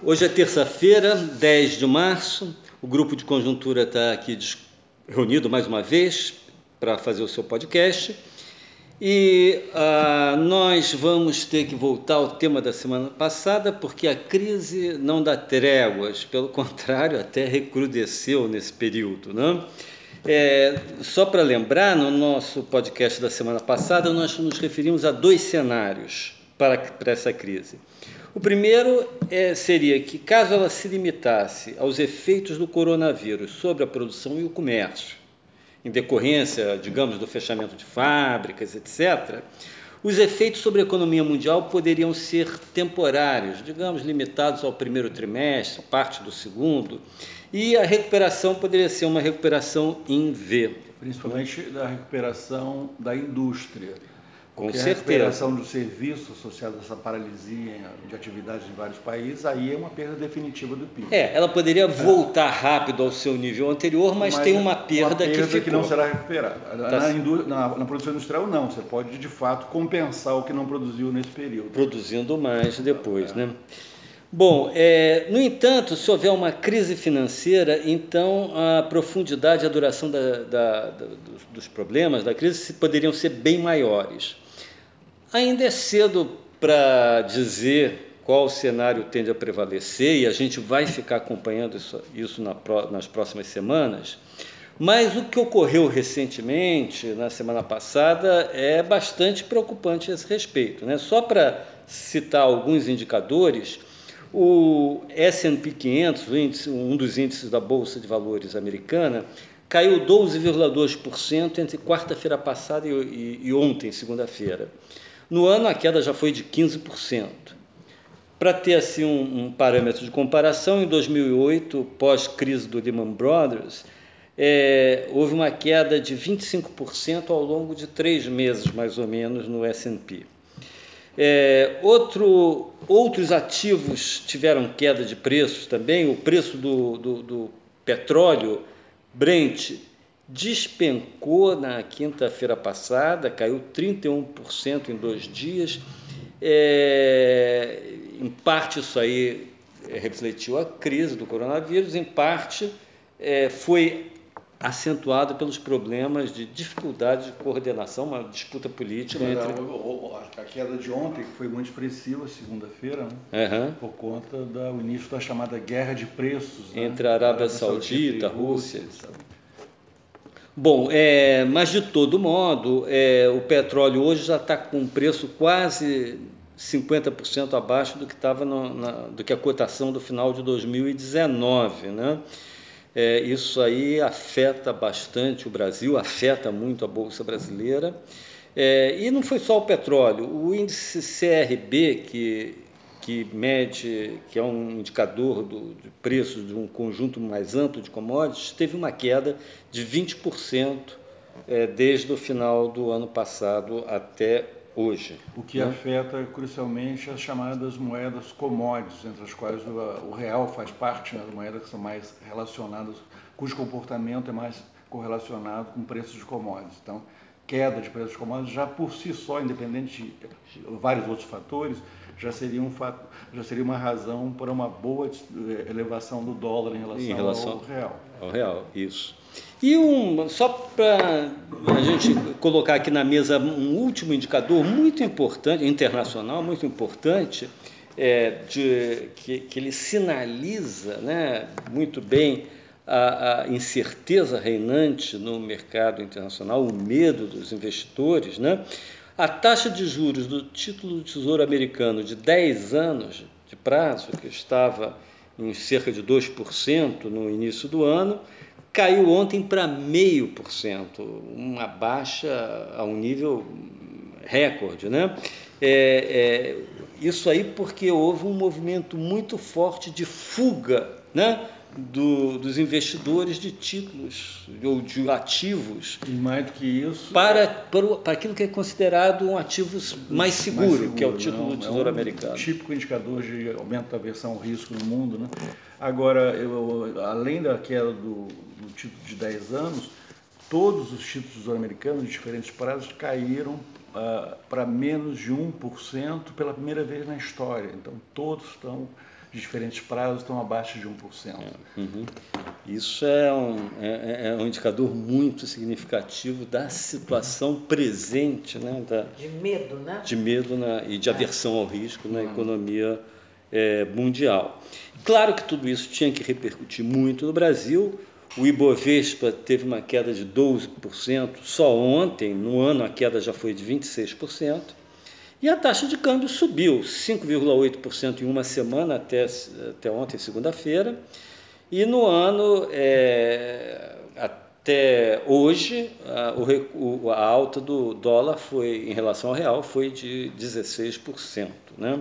Hoje é terça-feira, 10 de março. O grupo de conjuntura está aqui reunido mais uma vez para fazer o seu podcast. E ah, nós vamos ter que voltar ao tema da semana passada, porque a crise não dá tréguas, pelo contrário, até recrudesceu nesse período. Né? É, só para lembrar, no nosso podcast da semana passada, nós nos referimos a dois cenários para, para essa crise. O primeiro é, seria que, caso ela se limitasse aos efeitos do coronavírus sobre a produção e o comércio, em decorrência, digamos, do fechamento de fábricas, etc., os efeitos sobre a economia mundial poderiam ser temporários, digamos, limitados ao primeiro trimestre, parte do segundo, e a recuperação poderia ser uma recuperação em V. Principalmente da recuperação da indústria com Porque certeza. a recuperação do serviço associado a essa paralisia de atividades em vários países, aí é uma perda definitiva do PIB. É, ela poderia voltar rápido ao seu nível anterior, mas, mas tem uma perda, uma perda que, ficou. que não será recuperada. Tá na, na, na, produção industrial, não. Você pode, de fato, compensar o que não produziu nesse período. Produzindo mais depois, é. né? Bom, é, no entanto, se houver uma crise financeira, então a profundidade e a duração da, da, da, dos, dos problemas da crise poderiam ser bem maiores. Ainda é cedo para dizer qual cenário tende a prevalecer e a gente vai ficar acompanhando isso, isso na, nas próximas semanas. Mas o que ocorreu recentemente, na semana passada, é bastante preocupante a esse respeito. Né? Só para citar alguns indicadores, o S&P 500, um dos índices da Bolsa de Valores americana, caiu 12,2% entre quarta-feira passada e, e, e ontem, segunda-feira. No ano, a queda já foi de 15%. Para ter assim um, um, parâmetro de comparação, em 2008, pós-crise do Lehman Brothers, é, houve uma queda de 25% ao longo de três meses, mais ou menos, no S&P. É, outro, outros ativos tiveram queda de preços também. O preço do, do, do petróleo Brent despencou na quinta-feira passada, caiu 31% em dois dias. É, em parte isso aí refletiu a crise do coronavírus, em parte é, foi acentuado pelos problemas de dificuldade de coordenação, uma disputa política Mas, entre... A, queda de ontem, que foi muito expressiva, segunda-feira, né? uhum. por conta do início da chamada guerra de preços. Né? Entre a Arábia, Arábia Saudita, a Rússia. Rússia Bom, é, mas de todo modo, é, o petróleo hoje já está com um preço quase 50% abaixo do que estava do que a cotação do final de 2019, né? É, isso aí afeta bastante o Brasil, afeta muito a Bolsa Brasileira. É, e não foi só o petróleo, o índice CRB, que, que mede, que é um indicador do, de preços de um conjunto mais amplo de commodities, teve uma queda de 20% é, desde o final do ano passado até hoje. O que né? afeta crucialmente as chamadas moedas commodities, entre as quais o, o real faz parte, né, as moedas que são mais relacionadas, cujo comportamento é mais correlacionado com preços de commodities. Então, queda de preços commodities já por si só, independente de vários outros fatores, já seria, um fato, já seria uma razão para uma boa eh, elevação do dólar em relação, em relação ao real. Ao real, isso. E um, só para a gente colocar aqui na mesa um último indicador muito importante, internacional, muito importante, é, de, que, que ele sinaliza né, muito bem a, a, incerteza reinante no mercado internacional, o medo dos investidores, né? a taxa de juros do título do Tesouro Americano de 10 anos de prazo, que estava em cerca de 2% no início do ano, caiu ontem para 0,5%, uma baixa a um nível recorde. Né? É, é, isso aí porque houve um movimento muito forte de fuga né? Do, dos investidores de títulos ou de ativos. E mais do que isso. Para, para, para aquilo que é considerado um ativo mais seguro, mais seguro que é o título não, do Tesouro é um Americano. Típico indicador de aumento da aversão ao risco no mundo. Né? Agora, eu, além da queda do, do título de 10 anos, todos os títulos do Tesouro Americano, de diferentes prazos, caíram uh, para menos de 1% pela primeira vez na história. Então, todos estão de diferentes prazos estão abaixo de 1%. É, uhum. Isso é um, é, é, um indicador muito significativo da situação presente. Né, da, de medo, né? De medo na, e de aversão ao risco na uhum. economia é, mundial. Claro que tudo isso tinha que repercutir muito no Brasil. O Ibovespa teve uma queda de 12%, só ontem, no ano, a queda já foi de 26%. E a taxa de câmbio subiu 5,8% em uma semana até, até ontem, segunda-feira. E no ano, é, até hoje, a, o, a, alta do dólar foi, em relação ao real foi de 16%. Né?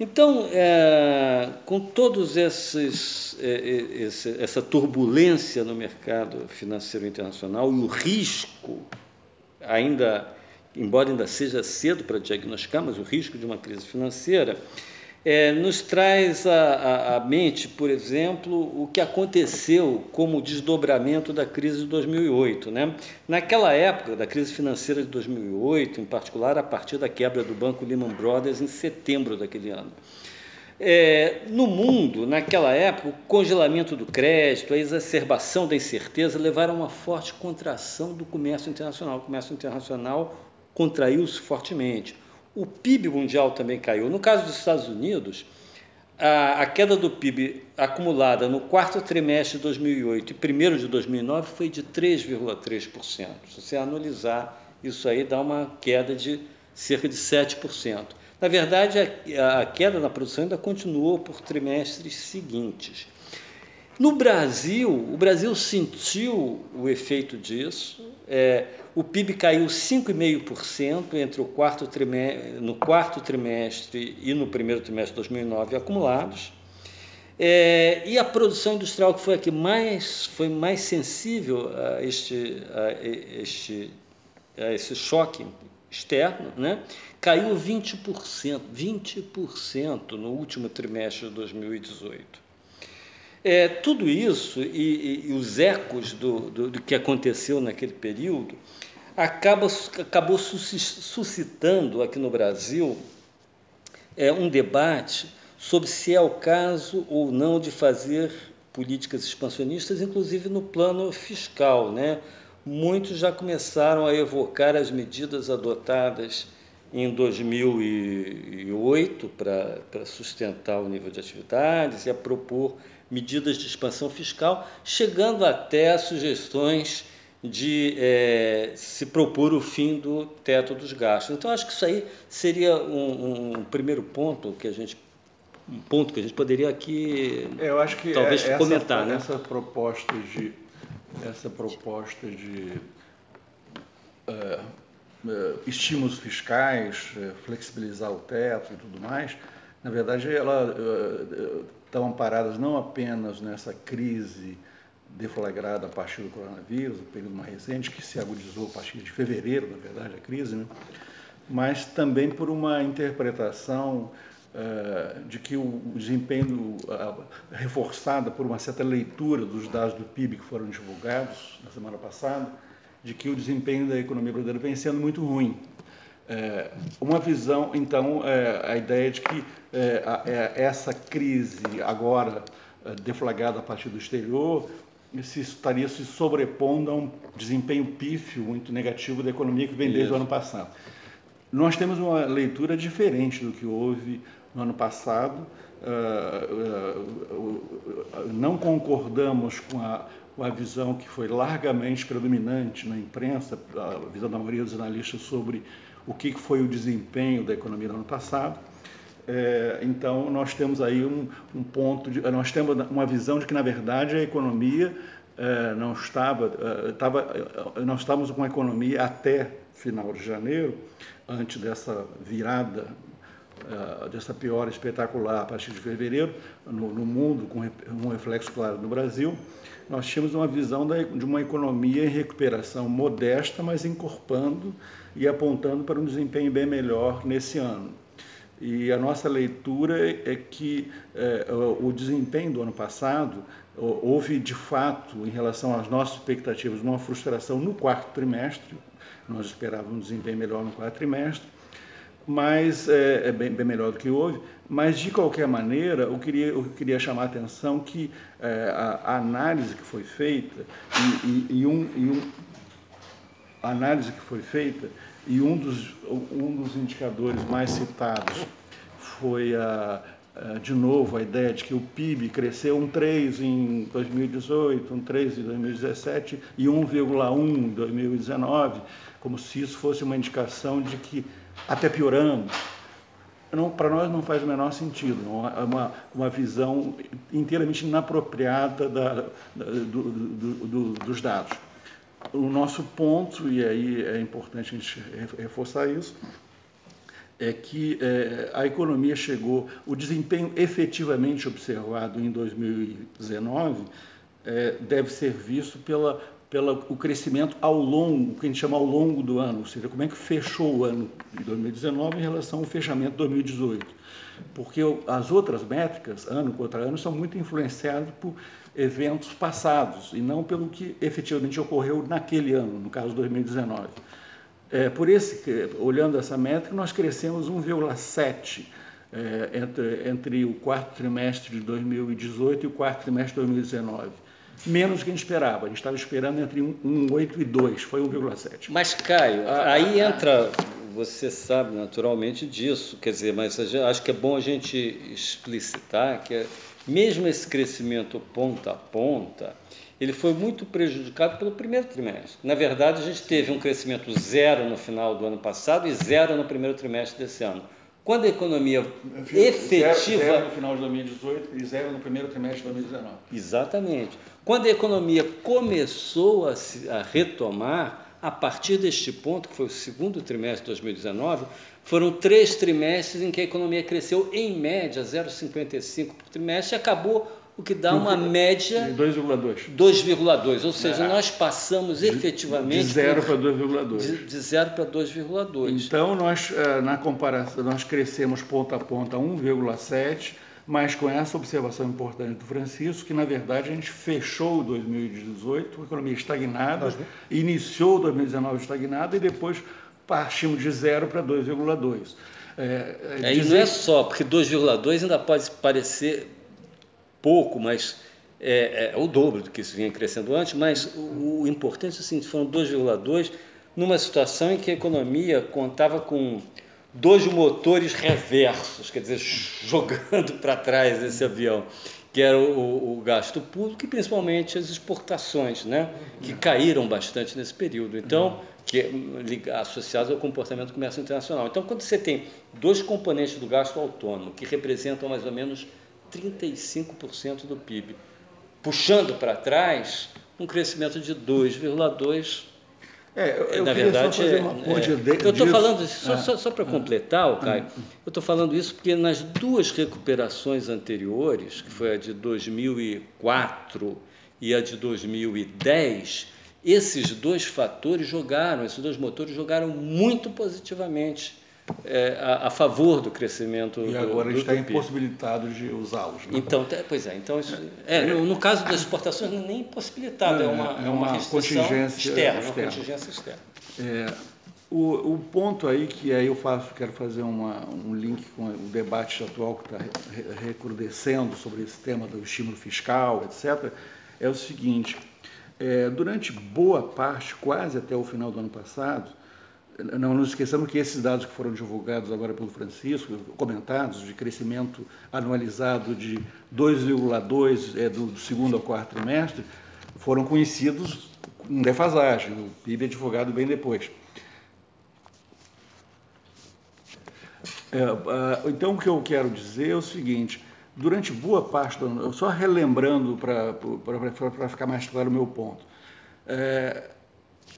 Então, é, com todos esses é, é, essa turbulência no mercado financeiro internacional e o risco ainda embora ainda seja cedo para diagnosticar, mas o risco de uma crise financeira, é, nos traz à, mente, por exemplo, o que aconteceu como desdobramento da crise de 2008. Né? Naquela época, da crise financeira de 2008, em particular a partir da quebra do banco Lehman Brothers em setembro daquele ano. É, no mundo, naquela época, o congelamento do crédito, a exacerbação da incerteza levaram a uma forte contração do comércio internacional. O comércio internacional contraiu-se fortemente. O PIB mundial também caiu. No caso dos Estados Unidos, a, a, queda do PIB acumulada no quarto trimestre de 2008 e primeiro de 2009 foi de 3,3%. Se você analisar isso aí, dá uma queda de cerca de 7%. Na verdade, a, a queda na produção ainda continuou por trimestres seguintes. No Brasil, o Brasil sentiu o efeito disso. É, o PIB caiu 5,5% entre o quarto trimestre, no quarto trimestre e no primeiro trimestre de 2009 acumulados. É, e a produção industrial, que foi a que mais, foi mais sensível a este, a este, a esse choque externo, né, caiu 20%, 20% no último trimestre de 2018. É, tudo isso e, e, e os ecos do, do, do, que aconteceu naquele período acaba, acabou suscitando aqui no Brasil é, um debate sobre se é o caso ou não de fazer políticas expansionistas, inclusive no plano fiscal. Né? Muitos já começaram a evocar as medidas adotadas em 2008 para, sustentar o nível de atividades e a propor medidas de expansão fiscal, chegando até sugestões de é, se propor o fim do teto dos gastos. Então, acho que isso aí seria um, um primeiro ponto que a gente um ponto que a gente poderia aqui é, eu acho que talvez essa, comentar, né? Essa proposta de essa proposta de uh, uh, estímulos fiscais, uh, flexibilizar o teto e tudo mais, na verdade, ela estão amparadas não apenas nessa crise deflagrada a partir do coronavírus, o período mais recente, que se agudizou a partir de fevereiro, na verdade, a crise, né? mas também por uma interpretação uh, de que o desempenho uh, reforçada por uma certa leitura dos dados do PIB que foram divulgados na semana passada, de que o desempenho da economia brasileira vem sendo muito ruim. É, uma visão, então, a ideia de que é, é essa crise agora é, deflagrada a partir do exterior se estaria se sobrepondo a um desempenho pífio muito negativo da economia que vem desde Isso. o ano passado. Nós temos uma leitura diferente do que houve no ano passado. Uh, uh, não concordamos com a, com a visão que foi largamente predominante na imprensa, a visão da maioria dos analistas sobre o que foi o desempenho da economia no ano passado. É, então, nós temos aí um, um, ponto, de, nós temos uma visão de que, na verdade, a economia é, não estava, é, estava, é, nós estávamos com a economia até final de janeiro, antes dessa virada, é, dessa piora espetacular a partir de fevereiro, no, no mundo, com um reflexo claro no Brasil, nós tínhamos uma visão da, de uma economia em recuperação modesta, mas encorpando e apontando para um desempenho bem melhor nesse ano. E a nossa leitura é que é, o desempenho do ano passado houve, de fato, em relação às nossas expectativas, uma frustração no quarto trimestre. Nós esperávamos um desempenho melhor no quarto trimestre, mas é, é bem, bem, melhor do que houve. Mas, de qualquer maneira, eu queria, eu queria chamar a atenção que é, a, a, análise que foi feita e, e, e, um, e um, a análise que foi feita e um dos, um dos indicadores mais citados foi a, a, de novo a ideia de que o PIB cresceu um 3 em 2018, um 3 em 2017 e 1,1 em 2019, como se isso fosse uma indicação de que até pioramos. Para nós não faz o menor sentido, é uma, uma visão inteiramente inapropriada da, do, do, do, dos dados. O nosso ponto, e aí é importante a gente reforçar isso, é que é, a economia chegou, o desempenho efetivamente observado em 2019 é, deve ser visto pela, pelo o crescimento ao longo, o que a gente chama ao longo do ano, ou seja, como é que fechou o ano de 2019 em relação ao fechamento de 2018. Porque as outras métricas, ano contra ano, são muito influenciadas por eventos passados e não pelo que efetivamente ocorreu naquele ano, no caso 2019. É, por esse, olhando essa métrica, nós crescemos 1,7 é, entre, entre o quarto trimestre de 2018 e o quarto trimestre de 2019 menos do que a gente esperava. A gente estava esperando entre 1,8 e 2, foi 1,7. Mas, Caio, aí entra, você sabe naturalmente disso, quer dizer, mas acho que é bom a gente explicitar que é, mesmo esse crescimento ponta a ponta, ele foi muito prejudicado pelo primeiro trimestre. Na verdade, a gente teve um crescimento zero no final do ano passado e zero no primeiro trimestre desse ano. Quando a economia efetiva. Zero, zero no final de 2018 e zero no primeiro trimestre de 2019. Exatamente. Quando a economia começou a, se, a retomar, a partir deste ponto, que foi o segundo trimestre de 2019, foram três trimestres em que a economia cresceu em média 0,55 por trimestre e acabou o que dá uma média 2,2. 2,2, ou seja, é. nós passamos efetivamente de 0 para 2,2. De 0 para 2,2. Então nós eh, na comparação nós crescemos ponta a ponta 1,7, mas com essa observação importante do Francisco, que na verdade a gente fechou 2018 com a economia estagnada, iniciou 2019 estagnada e depois partimos de 0 para 2,2. É, é, dizer... não é só, porque 2,2 ainda pode parecer pouco, mas é, é, o dobro do que isso vinha crescendo antes, mas o, o importante é assim, foram 2,2 numa situação em que a economia contava com dois motores reversos, quer dizer, jogando para trás esse avião, que era o, o, gasto público e principalmente as exportações, né, que caíram bastante nesse período. Então, que associados ao comportamento do comércio internacional. Então, quando você tem dois componentes do gasto autônomo que representam mais ou menos 35% do PIB. Puxando para trás, um crescimento de 2,2%. É, eu na verdade, é, é, eu estou falando só, ah, só, só para completar, ah, Caio, eu estou falando isso porque nas duas recuperações anteriores, que foi a de 2004 e a de 2010, esses dois fatores jogaram, esses dois motores jogaram muito positivamente é, a, a, favor do crescimento e agora do, está impossibilitado de usá-los. Né? Então, pois é, então isso, é, no, no, caso das exportações não é nem impossibilitado, é, uma, é uma, uma contingência externa, externa. Uma contingência externa. É, o, o, ponto aí que aí eu faço, quero fazer uma, um link com o debate atual que está recrudescendo sobre esse tema do estímulo fiscal, etc., é o seguinte, é, durante boa parte, quase até o final do ano passado, não nos esqueçamos que esses dados que foram divulgados agora pelo Francisco, comentados, de crescimento anualizado de 2,2 é, do segundo ao quarto trimestre, foram conhecidos com defasagem. O PIB é divulgado bem depois. É, então, o que eu quero dizer é o seguinte: durante boa parte do ano, só relembrando para ficar mais claro o meu ponto, é,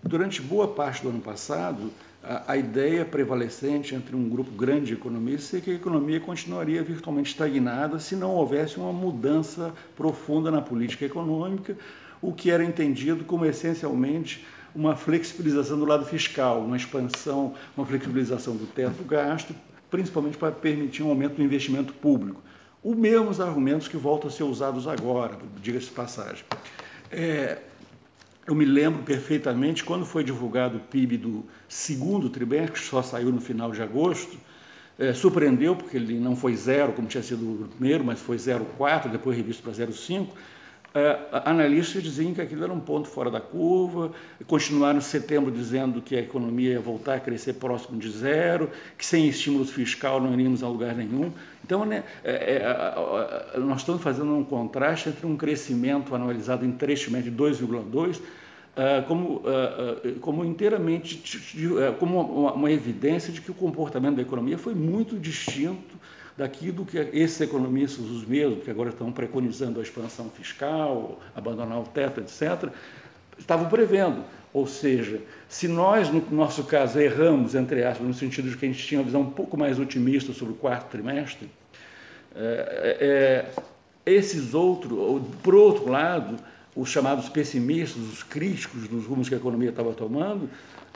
durante boa parte do ano passado, a, ideia prevalecente entre um grupo grande de economistas é que a economia continuaria virtualmente estagnada se não houvesse uma mudança profunda na política econômica, o que era entendido como essencialmente uma flexibilização do lado fiscal, uma expansão, uma flexibilização do teto gasto, principalmente para permitir um aumento do investimento público. Os mesmos argumentos que voltam a ser usados agora, diga-se de passagem. É, eu me lembro perfeitamente quando foi divulgado o PIB do segundo trimestre, que só saiu no final de agosto, é, surpreendeu, porque ele não foi zero, como tinha sido o primeiro, mas foi 0,4, depois revisto para 0,5. É, analistas diziam que aquilo era um ponto fora da curva, continuaram em setembro dizendo que a economia ia voltar a crescer próximo de zero, que sem estímulo fiscal não iríamos a lugar nenhum. Então, né, é, é, nós estamos fazendo um contraste entre um crescimento anualizado em trimestres de 2,2 ah, como, ah, como inteiramente como uma, uma evidência de que o comportamento da economia foi muito distinto daquilo que esses economistas, os mesmos, que agora estão preconizando a expansão fiscal, abandonar o teto, etc., estavam prevendo. Ou seja, se nós, no nosso caso, erramos, entre aspas, no sentido de que a gente tinha uma visão um pouco mais otimista sobre o quarto trimestre, é, é, esses outros, por outro lado, os chamados pessimistas, os críticos dos rumos que a economia estava tomando,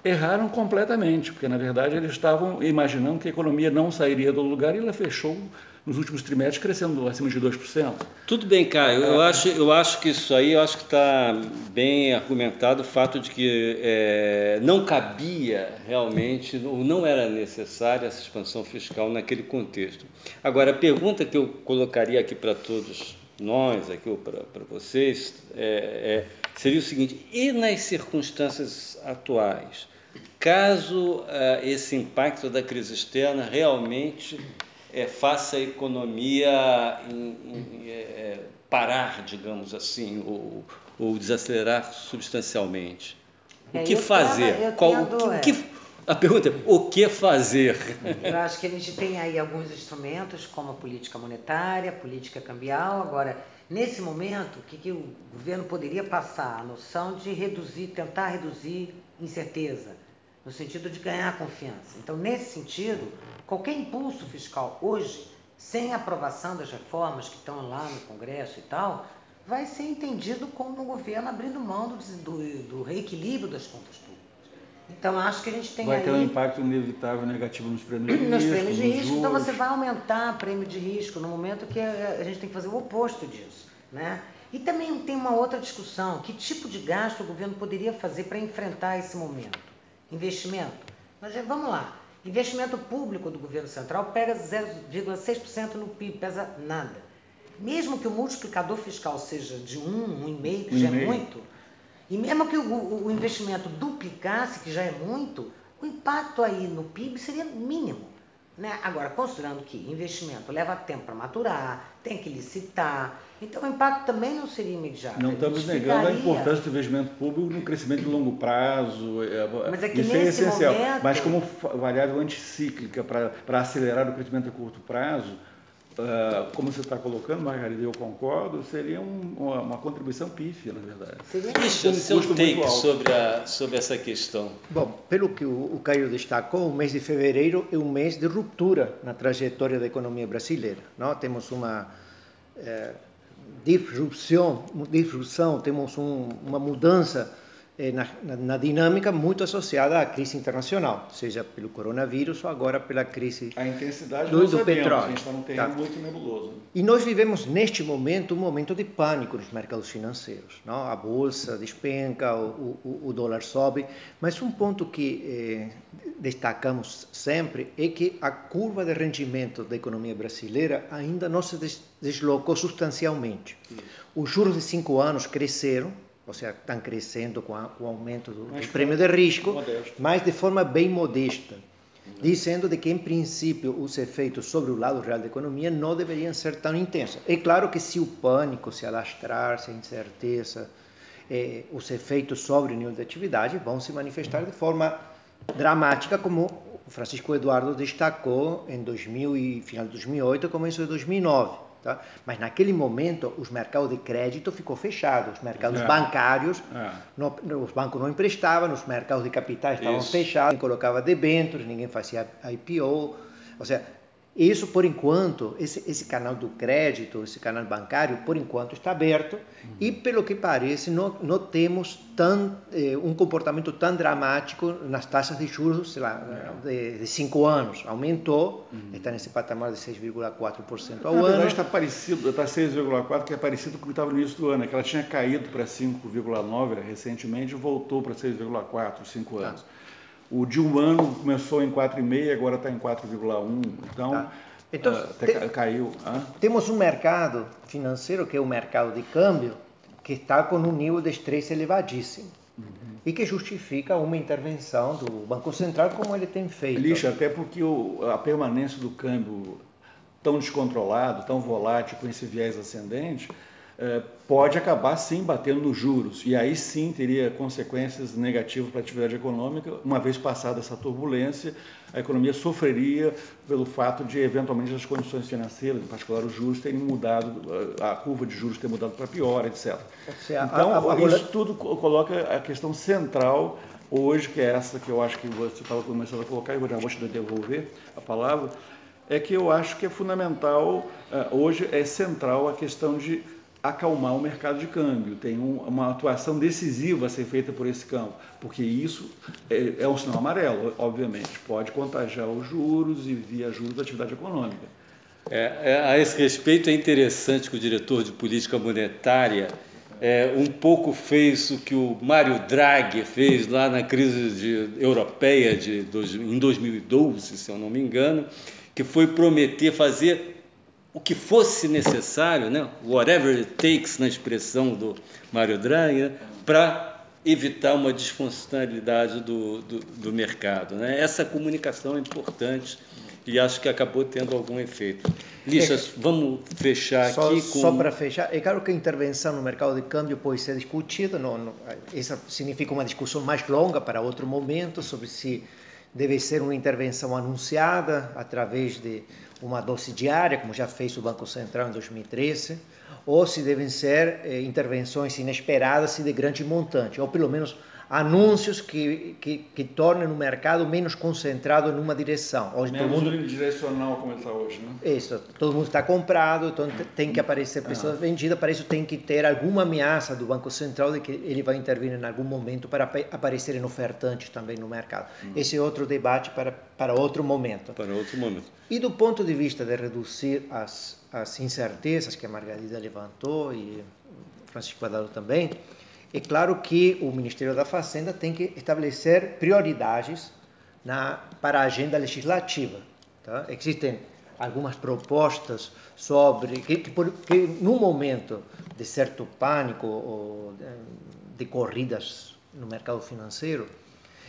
erraram completamente, porque na verdade eles estavam imaginando que a economia não sairia do lugar e ela fechou nos últimos trimestres crescendo acima de 2%. Tudo bem, Caio. Eu acho, eu acho que isso aí, eu acho que está bem argumentado o fato de que é, não cabia realmente, ou não era necessária essa expansão fiscal naquele contexto. Agora, a pergunta que eu colocaria aqui para todos nós, aqui para vocês, é, é, seria o seguinte: e nas circunstâncias atuais, caso é, esse impacto da crise externa realmente é, faça a economia em, em, é, parar, digamos assim, ou, ou desacelerar substancialmente? O que fazer? Qual, o que, a pergunta é: o que fazer? Eu acho que a gente tem aí alguns instrumentos, como a política monetária, a política cambial. Agora, nesse momento, o que, que o governo poderia passar? A noção de reduzir, tentar reduzir incerteza, no sentido de ganhar confiança. Então, nesse sentido, qualquer impulso fiscal hoje, sem aprovação das reformas que estão lá no Congresso e tal, vai ser entendido como o governo abrindo mão do, do, do reequilíbrio das contas públicas. Então, acho que a gente tem vai aí... ter um impacto inevitável negativo nos prêmios de nos risco. Prêmios de risco. Então, você vai aumentar prêmio de risco no momento que a gente tem que fazer o oposto disso. Né? E também tem uma outra discussão. Que tipo de gasto o governo poderia fazer para enfrentar esse momento? Investimento? Mas vamos lá. Investimento público do governo central pega 0,6% no PIB, pesa nada. Mesmo que o multiplicador fiscal seja de 1, 1,5, que já é muito, e mesmo que o, o investimento duplicasse, que já é muito, o impacto aí no PIB seria mínimo. Né? Agora, considerando que investimento leva tempo para maturar, tem que licitar, então o impacto também não seria imediato. Não estamos negando a importância do investimento público no crescimento de longo prazo. É, é, Mas é que isso é essencial. Momento... Mas como variável anticíclica para acelerar o crescimento a curto prazo, Uh, como você está colocando, Margarida, eu concordo, seria um, uma, uma, contribuição pífia, na verdade. Isso, um seu take sobre, a, sobre essa questão. Bom, pelo que o, o Caio destacou, o mês de fevereiro é um mês de ruptura na trajetória da economia brasileira. Não? Temos uma é, disrupção, disrupção, temos um, uma mudança eh, na, na, dinâmica muito associada à crise internacional, seja pelo coronavírus ou agora pela crise a intensidade do, do petróleo. A gente está num terreno tá. muito nebuloso. E nós vivemos neste momento um momento de pânico nos mercados financeiros. Não? A bolsa despenca, o, o, o dólar sobe, mas um ponto que eh, destacamos sempre é que a curva de rendimento da economia brasileira ainda não se deslocou substancialmente. Os juros de cinco anos cresceram, ou seja, estão crescendo com, a, com o aumento do, do prêmio de risco, modesto. mas de forma bem modesta, dizendo de que, em princípio, os efeitos sobre o lado real da economia não deveriam ser tão intensos. É claro que se o pânico se alastrar, se a incerteza, eh, os efeitos sobre o nível de atividade vão se manifestar de forma dramática, como o Francisco Eduardo destacou em 2000 e final de 2008 começo de 2009. Tá? Mas naquele momento os mercados de crédito ficou fechado, os mercados é. bancários, é. Não, os bancos não emprestavam, os mercados de capitais estavam Isso. fechados, ninguém colocava debêntures, ninguém fazia IPO, ou seja, Isso, por enquanto, esse, esse canal do crédito, esse canal bancário, por enquanto está aberto uhum. e, pelo que parece, não, não temos tão, eh, um comportamento tão dramático nas taxas de juros sei lá, de, de cinco anos. Aumentou, uhum. está nesse patamar de 6,4% ao Na ano. Verdade, está parecido, está 6,4%, que é parecido com o que estava no início do ano, é que ela tinha caído para 5,9% recentemente e voltou para 6,4% cinco tá. anos. Tá. O de um ano começou em 4,5, agora está em 4,1. Então, tá. então uh, te, caiu. Temos um mercado financeiro, que é o mercado de câmbio, que está com um nível de estresse elevadíssimo. Uhum. E que justifica uma intervenção do Banco Central como ele tem feito. Lixa, até porque o, a permanência do câmbio tão descontrolado, tão volátil, com esse viés ascendente, pode acabar sim batendo nos juros e aí sim teria consequências negativas para a atividade econômica. Uma vez passada essa turbulência, a economia sofreria pelo fato de eventualmente as condições financeiras, em particular os juros, terem mudado, a curva de juros ter mudado para pior, etc. Então, a, a, isso tudo coloca a questão central hoje, que é essa que eu acho que você estava começando a colocar, e eu já vou te devolver a palavra, é que eu acho que é fundamental, eh, hoje é central a questão de acalmar o mercado de câmbio, tem um, uma atuação decisiva a ser feita por esse campo, porque isso é, é um sinal amarelo, obviamente, pode contagiar os juros e via juros da atividade econômica. É, é, a esse respeito é interessante que o diretor de política monetária é, um pouco fez o que o Mário Draghi fez lá na crise de, europeia de, em 2012, se eu não me engano, que foi prometer fazer o que fosse necessário, né? whatever it takes, na expressão do Mário Draghi, né? para evitar uma disfuncionalidade do, do, do mercado. Né? Essa comunicação é importante e acho que acabou tendo algum efeito. Lixas, é, vamos fechar só, aqui com... Só para fechar, é claro que a intervenção no mercado de câmbio pode ser discutida, não, não, essa significa uma discussão mais longa para outro momento, sobre se deve ser uma intervenção anunciada através de uma dose diária, como já fez o Banco Central em 2013, ou se devem ser eh, intervenções inesperadas e de grande montante, ou pelo menos anúncios que, que, que tornem o mercado menos concentrado em uma direção. Hoje, menos todo mundo... direcional como está hoje, né? Isso, todo mundo está comprado, então tem que aparecer pessoas ah. vendidas, para isso tem que ter alguma ameaça do Banco Central de que ele vai intervir em algum momento para aparecerem ofertantes também no mercado. Hum. Esse é outro debate para, para outro momento. Para outro momento. E do ponto de vista de reduzir as, as incertezas que a Margarida levantou e Francisco Badalo também, é claro que o Ministério da Fazenda tem que estabelecer prioridades na, para a agenda legislativa. Tá? Existem algumas propostas sobre que, que, que no momento de certo pânico ou de, de corridas no mercado financeiro,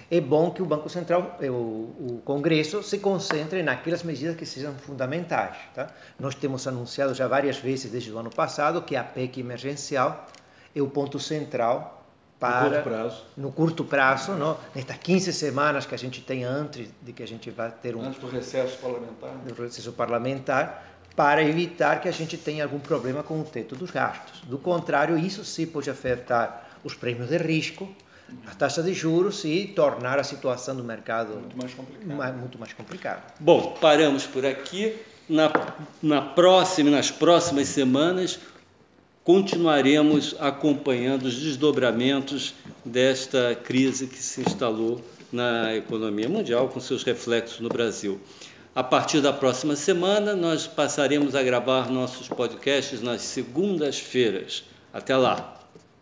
é bom que o Banco Central, o, o Congresso, se concentre naquelas medidas que sejam fundamentais. Tá? Nós temos anunciado já várias vezes desde o ano passado que a PEC emergencial é o ponto central para no curto prazo, no curto prazo não? nestas 15 semanas que a gente tem antes de que a gente vai ter um antes do recesso parlamentar, do recesso parlamentar, para evitar que a gente tenha algum problema com o teto dos gastos. Do contrário, isso sim pode afetar os prêmios de risco, a taxa de juros e tornar a situação do mercado muito mais complicada. Muito mais complicada. Bom, paramos por aqui. Na, na próxima, nas próximas semanas, continuaremos acompanhando os desdobramentos desta crise que se instalou na economia mundial, com seus reflexos no Brasil. A partir da próxima semana, nós passaremos a gravar nossos podcasts nas segundas-feiras. Até lá!